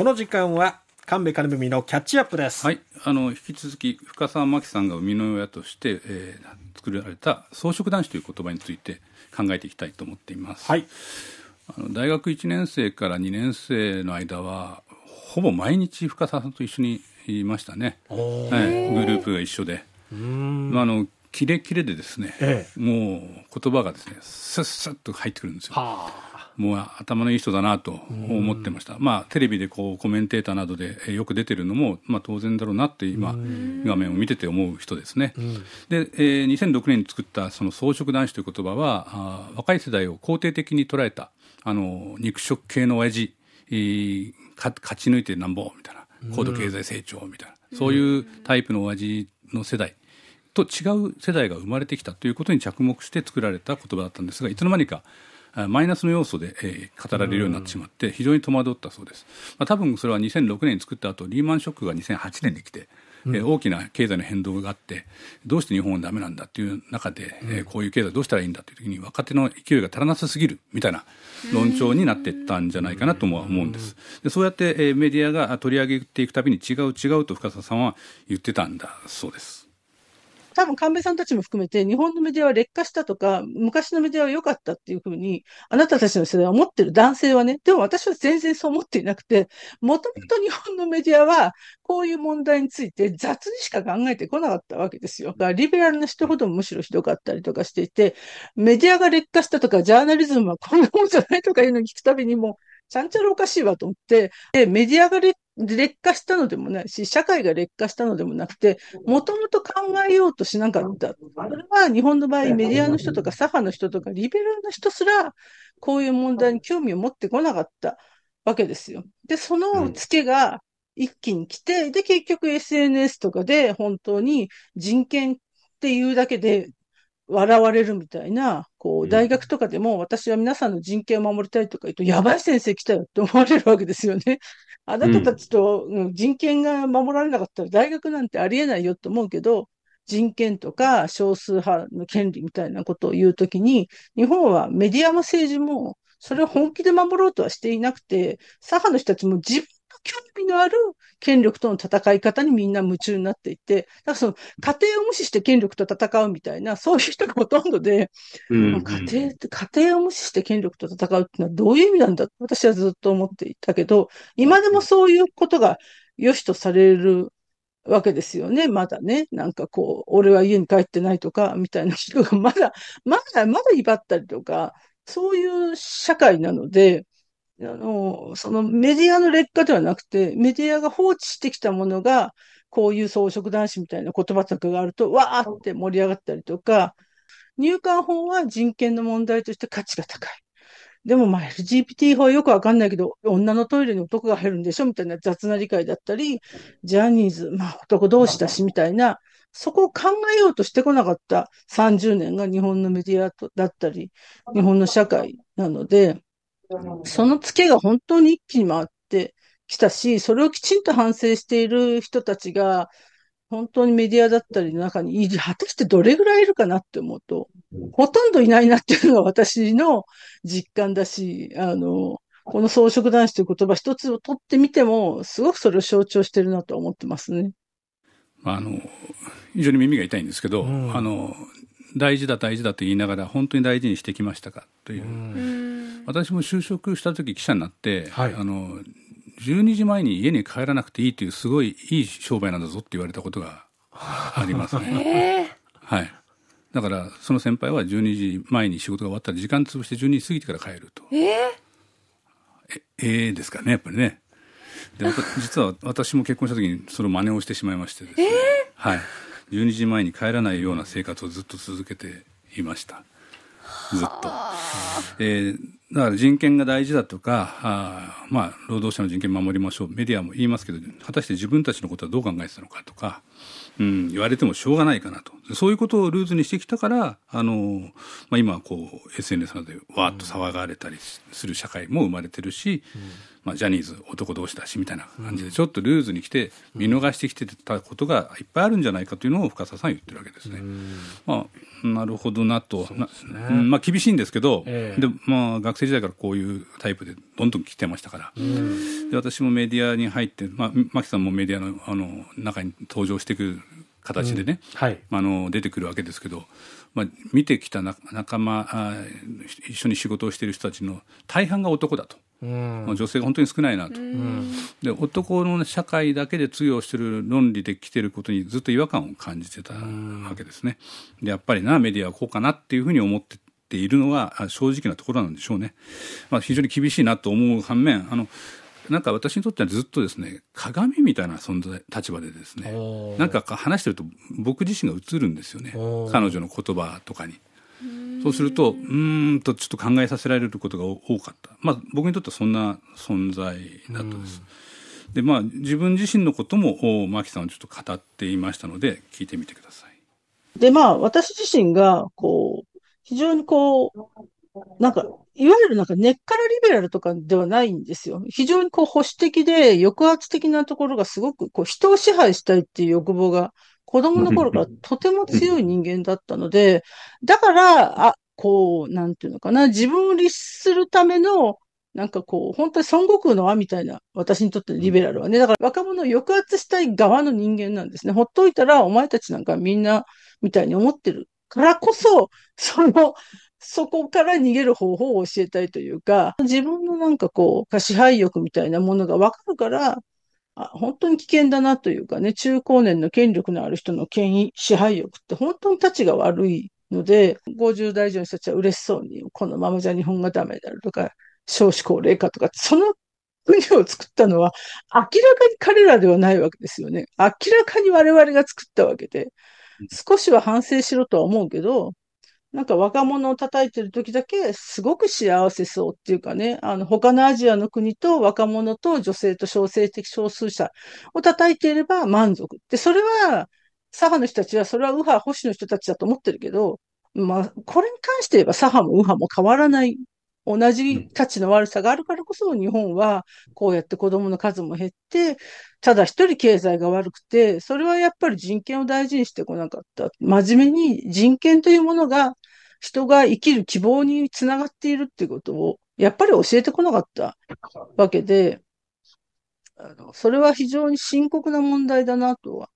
この時間は神戸金文のキャッチアップです。はい。あの引き続き深澤真紀さんが生みの親として、えー、作られた装飾男子という言葉について考えていきたいと思っています、はい、あの大学1年生から2年生の間はほぼ毎日深澤さんと一緒にいましたね、はい、グループが一緒で。あのキレキレでですね、ええ、もう言葉がですねさっさっと入ってくるんですよ。もう頭のいい人だなと思ってました、まあ、テレビでこうコメンテーターなどでよく出てるのも、まあ、当然だろうなって今、画面を見てて思う人ですね。で、えー、2006年に作ったその装飾男子という言葉はあ若い世代を肯定的に捉えたあの肉食系の親父、えー、勝ち抜いてなんぼみたいな高度経済成長みたいな、そういうタイプの親父の世代と違う世代が生まれてきたということに着目して作られた言葉だったんですがいつの間にかマイナスの要素で、えー、語られるようになってしまって非常に戸惑ったそうです、まあ、多分それは2006年に作った後リーマンショックが2008年に来てうん、えー、大きな経済の変動があってどうして日本はだめなんだっていう中で、うん、えー、こういう経済どうしたらいいんだという時に若手の勢いが足らなさすぎるみたいな論調になっていったんじゃないかなとも思うんです。でそうやって、えー、メディアが取り上げていくたびに違う違うと深澤さんは言ってたんだそうです。多分神戸さんたちも含めて、日本のメディアは劣化したとか、昔のメディアは良かったっていうふうに、あなたたちの世代は思ってる男性はね、でも私は全然そう思っていなくて、もともと日本のメディアは、こういう問題について雑にしか考えてこなかったわけですよ。だからリベラルな人ほどむしろひどかったりとかしていて、メディアが劣化したとか、ジャーナリズムはこんなもんじゃないとかいうのを聞くたびにも、ちゃんちゃらおかしいわと思って、で、メディアが劣劣化したのでもないし、社会が劣化したのでもなくて、もともと考えようとしなかった。これは日本の場合、メディアの人とか左派の人とかリベラルな人すら、こういう問題に興味を持ってこなかったわけですよ。で、そのツケが一気に来て、で、結局 SNS とかで本当に人権っていうだけで笑われるみたいな、こう、大学とかでも私は皆さんの人権を守りたいとか言うと、やばい先生来たよって思われるわけですよね。あなたたちと人権が守られなかったら大学なんてありえないよって思うけど、人権とか少数派の権利みたいなことを言うときに、日本はメディアも政治もそれを本気で守ろうとはしていなくて、左派の人たちも自分興味のある権力との戦い方にみんな夢中になっていて、だからその家庭を無視して権力と戦うみたいな、そういう人がほとんどで、うんうん、家庭家庭を無視して権力と戦うっていうのはどういう意味なんだ私はずっと思っていたけど、今でもそういうことが良しとされるわけですよね。まだね。なんかこう、俺は家に帰ってないとか、みたいな人がまだ、まだ、まだ威張ったりとか、そういう社会なので、あの、そのメディアの劣化ではなくて、メディアが放置してきたものが、こういう装飾男子みたいな言葉とかがあると、わーって盛り上がったりとか、入管法は人権の問題として価値が高い。でもまあ LGBT 法はよくわかんないけど、女のトイレに男が入るんでしょみたいな雑な理解だったり、ジャニーズ、まあ男同士だしみたいな、そこを考えようとしてこなかった30年が日本のメディアだったり、日本の社会なので、そのツケが本当に一気に回ってきたし、それをきちんと反省している人たちが、本当にメディアだったりの中にいる、果たしてどれぐらいいるかなって思うと、ほとんどいないなっていうのが私の実感だし、あの、この装飾男子という言葉一つを取ってみても、すごくそれを象徴してるなと思ってますね。あの、非常に耳が痛いんですけど、うん、あの、大事だ大事だと言いながら本当に大事にしてきましたかという、私も就職した時記者になって、はい、あの12時前に家に帰らなくていいというすごいいい商売なんだぞって言われたことが ありますね。はい。だからその先輩は12時前に仕事が終わったら時間潰して12時過ぎてから帰ると。えー、ええー、ですかねやっぱりね。で実は私も結婚した時にその真似をしてしまいましてですね。えー、はい。12時前に帰らないような生活をずっと続けていましたずっと。えー、だから人権が大事だとかあ、まあ、労働者の人権守りましょうメディアも言いますけど果たして自分たちのことはどう考えてたのかとか、うん、言われてもしょうがないかなとそういうことをルーズにしてきたからあの、まあ、今こう SNS などでわーっと騒がれたりする社会も生まれてるし、うん。まあ、ジャニーズ男同士だしみたいな感じでちょっとルーズに来て見逃してきてたことがいっぱいあるんじゃないかというのを深澤さん言ってるわけですね。まあなるほどなと、ね。うんまあ、厳しいんですけど、ええ。でまあ、学生時代からこういうタイプでどんどん来てましたから、で私もメディアに入って、まあ、牧さんもメディアのあの中に登場してくる形でね、はい。あの出てくるわけですけど、まあ、見てきたな仲間あ一緒に仕事をしている人たちの大半が男だと、うん。まあ女性が本当に少ないなと、で男の社会だけで通用している論理で来てることにずっと違和感を感じてたわけですね。でやっぱりなメディアはこうかなっていうふうに思ってているのはあ正直なところなんでしょうね。まあ、非常に厳しいなと思う反面あのなんか私にとってはずっとですね鏡みたいな存在立場でですねなんか話してると僕自身が映るんですよね彼女の言葉とかに。そうするとうーんとちょっと考えさせられることが多かった、まあ、僕にとってはそんな存在だったです。でまあ自分自身のこともおマキさんはちょっと語っていましたので聞いてみてください。で、まあ、私自身が、こう、非常にこう、なんか、いわゆるなんか根っからリベラルとかではないんですよ。非常にこう保守的で抑圧的なところがすごくこう人を支配したいっていう欲望が子供の頃からとても強い人間だったので、だから、あ、こう、なんていうのかな、自分を律するための、なんかこう、本当に孫悟空の輪みたいな、私にとってのリベラルはね、だから若者を抑圧したい側の人間なんですね。ほっといたら、お前たちなんかみんな、みたいに思ってるからこそ、その、そこから逃げる方法を教えたいというか、自分のなんかこう、支配欲みたいなものがわかるから、あ本当に危険だなというかね、中高年の権力のある人の権威、支配欲って本当に立ちが悪いので、50代以上の人たちは嬉しそうに、このままじゃ日本がダメだとか、少子高齢化とか、その国を作ったのは、明らかに彼らではないわけですよね。明らかに我々が作ったわけで、少しは反省しろとは思うけど、なんか若者を叩いてる時だけすごく幸せそうっていうかね、あの他のアジアの国と若者と女性と小性的少数者を叩いていれば満足。で、それは、左派の人たちはそれは右派、保守の人たちだと思ってるけど、まあ、これに関して言えば左派も右派も変わらない。同じ価値の悪さがあるからこそ日本はこうやって子供の数も減って、ただ一人経済が悪くて、それはやっぱり人権を大事にしてこなかった。真面目に人権というものが人が生きる希望につながっているっていうことを、やっぱり教えてこなかったわけで、あのそれは非常に深刻な問題だなとは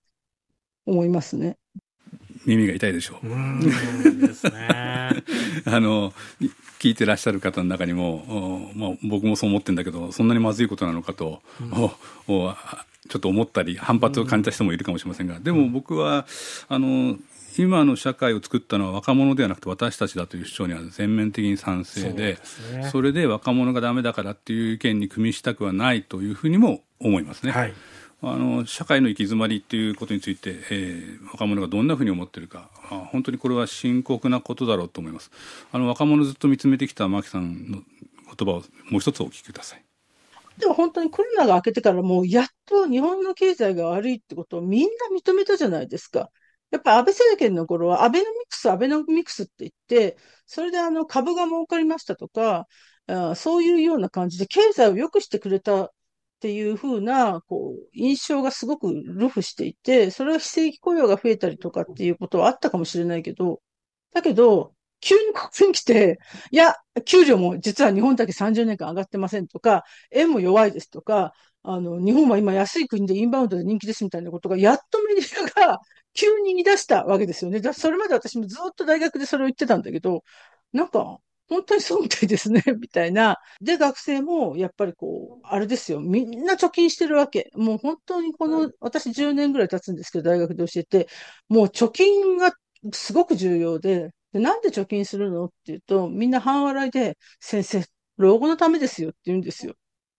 思いますね。耳が痛いでしょう。うですね。あの聞いてらっしゃる方の中にも、おまあ、僕もそう思ってるんだけどそんなにまずいことなのかと、おおあちょっと思ったり反発を感じた人もいるかもしれませんが、でも僕はあの今の社会を作ったのは若者ではなくて私たちだという主張には全面的に賛成でそねそれで若者がダメだからっていう意見に組みしたくはないというふうにも思いますね。はい。あの社会の行き詰まりっていうことについて、えー若者がどんなふうに思っているかあ本当にこれは深刻なことだろうと思いますあの若者ずっと見つめてきた牧さんの言葉をもう一つお聞きくださいでも本当にコロナが明けてからもうやっと日本の経済が悪いってことをみんな認めたじゃないですか。やっぱ安倍政権の頃はアベノミクス、アベノミクスって言って、それであの株が儲かりましたとか、あそういうような感じで経済を良くしてくれたっていうふうな、こう、印象がすごくルフしていて、それは非正規雇用が増えたりとかっていうことはあったかもしれないけど、だけど、急にここに来て、いや、給料も実は日本だけ30年間上がってませんとか、円も弱いですとか、あの、日本は今安い国でインバウンドで人気ですみたいなことが、やっとメディアが 急に言い出したわけですよね。だそれまで私もずっと大学でそれを言ってたんだけど、なんか、本当にそうみたいですね、みたいな。で、学生も、やっぱりこう、あれですよ、みんな貯金してるわけ。もう本当にこの、私10年ぐらい経つんですけど、大学で教えて、もう貯金がすごく重要で、でなんで貯金するのっていうと、みんな半笑いで、先生、老後のためですよって言うんですよ。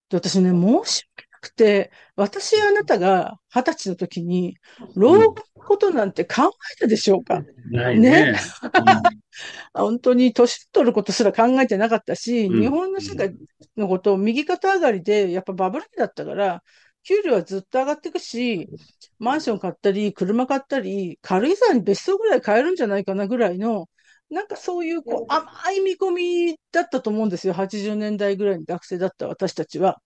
で、私ね、申し訳なくて、私あなたが二十歳の時に、老後のことなんて考えたでしょうか？ないね。本当に年取ることすら考えてなかったし、うん日本の社会のことを右肩上がりで、やっぱバブル期だったから、給料はずっと上がっていくし、マンション買ったり、車買ったり、軽井沢に別荘ぐらい買えるんじゃないかなぐらいの、なんかそういうこう甘い見込みだったと思うんですよ。80年代ぐらいに学生だった私たちは。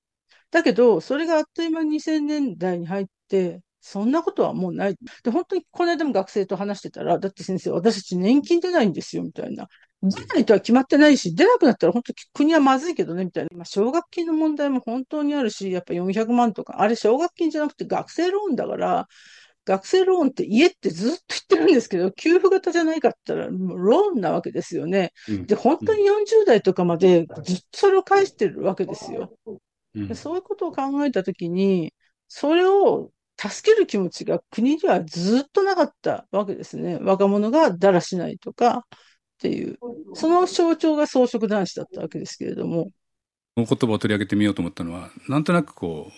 だけど、それがあっという間に2000年代に入って、そんなことはもうない。で、本当にこの間も学生と話してたら、だって先生、私たち年金出ないんですよ、みたいな。出ないとは決まってないし、出なくなったら本当国はまずいけどね、みたいな。まあ、奨学金の問題も本当にあるし、やっぱ400万とか、あれ奨学金じゃなくて学生ローンだから、学生ローンって家ってずっと言ってるんですけど、給付型じゃないかって言ったら、ローンなわけですよね。で、本当に40代とかまでずっとそれを返してるわけですよ。でそういうことを考えたときに、それを助ける気持ちが国にはずっとなかったわけですね。若者がだらしないとかっていう、その象徴が装飾男子だったわけですけれども。この言葉を取り上げてみようと思ったのは、なんとなくこ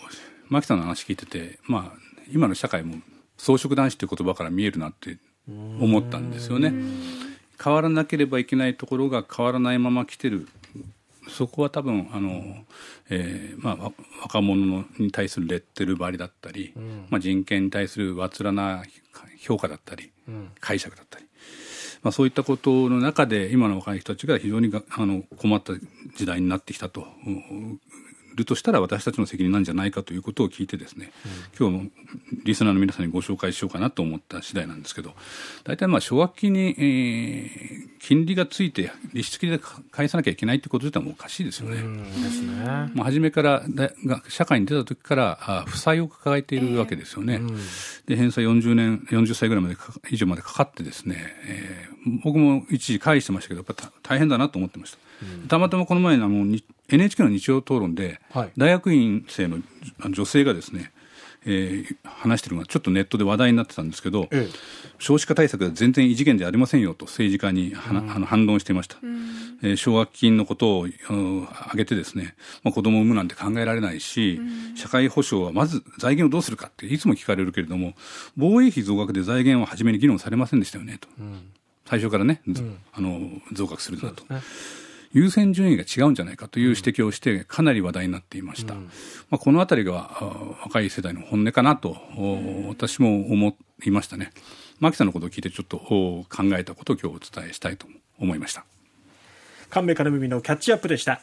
う、牧さんの話聞いてて、まあ、今の社会も装飾男子という言葉から見えるなって思ったんですよね。変わらなければいけないところが変わらないまま来てるそこは多分あの、えーまあ、若者に対するレッテル張りだったり、うん、まあ、人権に対するわつらな評価だったり、うん、解釈だったり、まあ、そういったことの中で今の若い人たちが非常にあの困った時代になってきたとるとしたら私たちの責任なんじゃないかということを聞いてですね、うん、今日もリスナーの皆さんにご紹介しようかなと思った次第なんですけど大体まあ奨学金に、えー、金利がついて利子付きで返さなきゃいけないってこと自体もおかしいですよね。ですねまあ、初めからが社会に出た時からあ負債を抱えているわけですよね。えー、で返済40年40歳ぐらいまで以上までかかってですね、えー、僕も一時返してましたけどやっぱ大変だなと思ってました。たまたまこの前の NHK の日曜討論で、大学院生の女性がですね、えー、話してるのがちょっとネットで話題になってたんですけど、ええ、少子化対策は全然異次元じゃありませんよと政治家に、うん、あの反論していました、うん、えー、奨学金のことを挙げてですね、まあ、子供を産むなんて考えられないし、うん、社会保障はまず財源をどうするかっていつも聞かれるけれども防衛費増額で財源は初めに議論されませんでしたよねと、最初からね、あの増額するんだと。優先順位が違うんじゃないかという指摘をして、かなり話題になっていました。うん、まあ、このあたりが若い世代の本音かなと、私も思いましたね。牧さんのことを聞いてちょっと考えたことを今日お伝えしたいと思いました。神戸金耳のキャッチアップでした。